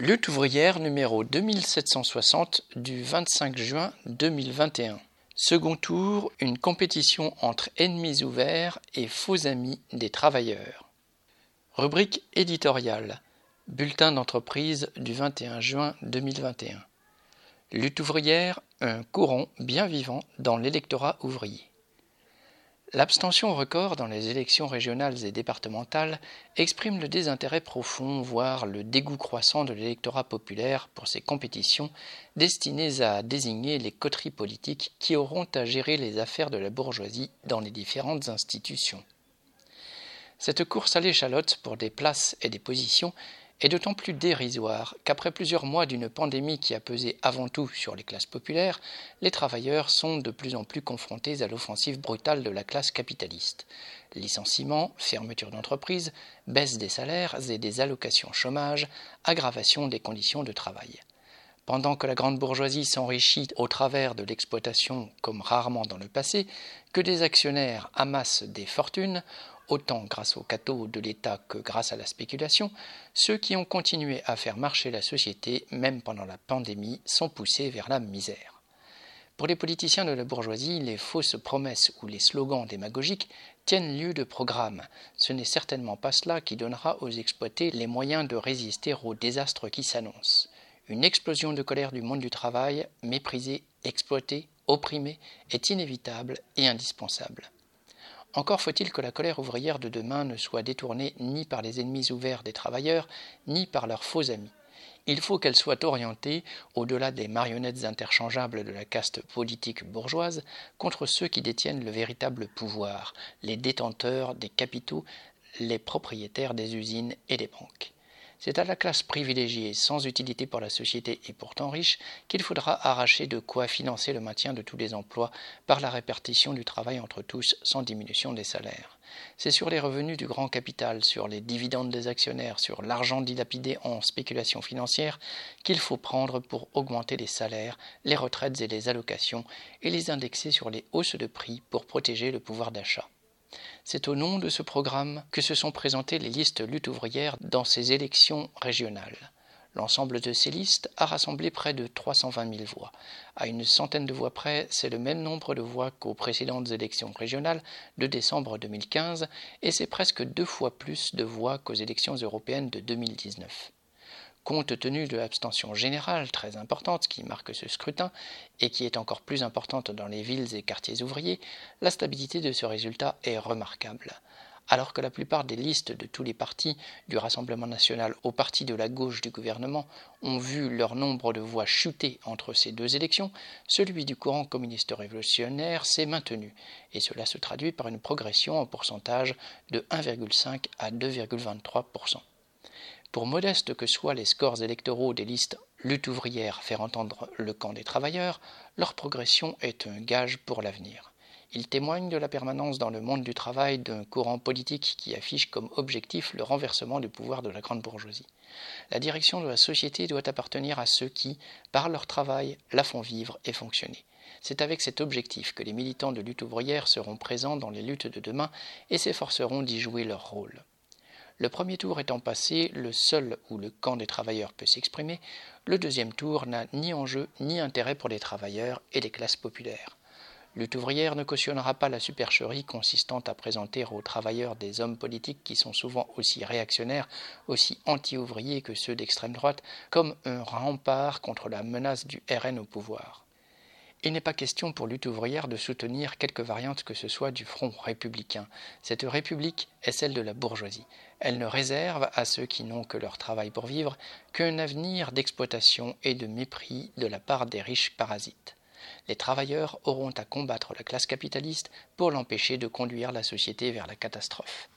Lutte ouvrière numéro 2760 du 25 juin 2021. Second tour, une compétition entre ennemis ouverts et faux amis des travailleurs. Rubrique éditoriale. Bulletin d'entreprise du 21 juin 2021. Lutte ouvrière, un courant bien vivant dans l'électorat ouvrier. L'abstention record dans les élections régionales et départementales exprime le désintérêt profond, voire le dégoût croissant de l'électorat populaire pour ces compétitions destinées à désigner les coteries politiques qui auront à gérer les affaires de la bourgeoisie dans les différentes institutions. Cette course à l'échalote pour des places et des positions est d'autant plus dérisoire qu'après plusieurs mois d'une pandémie qui a pesé avant tout sur les classes populaires, les travailleurs sont de plus en plus confrontés à l'offensive brutale de la classe capitaliste. Licenciements, fermeture d'entreprises, baisse des salaires et des allocations chômage, aggravation des conditions de travail. Pendant que la grande bourgeoisie s'enrichit au travers de l'exploitation comme rarement dans le passé, que des actionnaires amassent des fortunes, autant grâce au cateau de l'État que grâce à la spéculation, ceux qui ont continué à faire marcher la société, même pendant la pandémie, sont poussés vers la misère. Pour les politiciens de la bourgeoisie, les fausses promesses ou les slogans démagogiques tiennent lieu de programme. Ce n'est certainement pas cela qui donnera aux exploités les moyens de résister au désastre qui s'annonce. Une explosion de colère du monde du travail, méprisé, exploité, opprimé, est inévitable et indispensable. Encore faut-il que la colère ouvrière de demain ne soit détournée ni par les ennemis ouverts des travailleurs, ni par leurs faux amis. Il faut qu'elle soit orientée, au-delà des marionnettes interchangeables de la caste politique bourgeoise, contre ceux qui détiennent le véritable pouvoir, les détenteurs des capitaux, les propriétaires des usines et des banques. C'est à la classe privilégiée, sans utilité pour la société et pourtant riche, qu'il faudra arracher de quoi financer le maintien de tous les emplois par la répartition du travail entre tous sans diminution des salaires. C'est sur les revenus du grand capital, sur les dividendes des actionnaires, sur l'argent dilapidé en spéculation financière qu'il faut prendre pour augmenter les salaires, les retraites et les allocations et les indexer sur les hausses de prix pour protéger le pouvoir d'achat. C'est au nom de ce programme que se sont présentées les listes lutte ouvrière dans ces élections régionales. L'ensemble de ces listes a rassemblé près de 320 000 voix. À une centaine de voix près, c'est le même nombre de voix qu'aux précédentes élections régionales de décembre 2015 et c'est presque deux fois plus de voix qu'aux élections européennes de 2019. Compte tenu de l'abstention générale très importante qui marque ce scrutin et qui est encore plus importante dans les villes et quartiers ouvriers, la stabilité de ce résultat est remarquable. Alors que la plupart des listes de tous les partis, du Rassemblement national au parti de la gauche du gouvernement, ont vu leur nombre de voix chuter entre ces deux élections, celui du courant communiste révolutionnaire s'est maintenu, et cela se traduit par une progression en pourcentage de 1,5 à 2,23 pour modestes que soient les scores électoraux des listes lutte ouvrière faire entendre le camp des travailleurs, leur progression est un gage pour l'avenir. Ils témoignent de la permanence dans le monde du travail d'un courant politique qui affiche comme objectif le renversement du pouvoir de la grande bourgeoisie. La direction de la société doit appartenir à ceux qui, par leur travail, la font vivre et fonctionner. C'est avec cet objectif que les militants de lutte ouvrière seront présents dans les luttes de demain et s'efforceront d'y jouer leur rôle. Le premier tour étant passé, le seul où le camp des travailleurs peut s'exprimer, le deuxième tour n'a ni enjeu ni intérêt pour les travailleurs et les classes populaires. Lutte ouvrière ne cautionnera pas la supercherie consistant à présenter aux travailleurs des hommes politiques qui sont souvent aussi réactionnaires, aussi anti-ouvriers que ceux d'extrême droite, comme un rempart contre la menace du RN au pouvoir. Il n'est pas question pour lutte ouvrière de soutenir quelque variante que ce soit du front républicain. Cette république est celle de la bourgeoisie. Elle ne réserve à ceux qui n'ont que leur travail pour vivre qu'un avenir d'exploitation et de mépris de la part des riches parasites. Les travailleurs auront à combattre la classe capitaliste pour l'empêcher de conduire la société vers la catastrophe.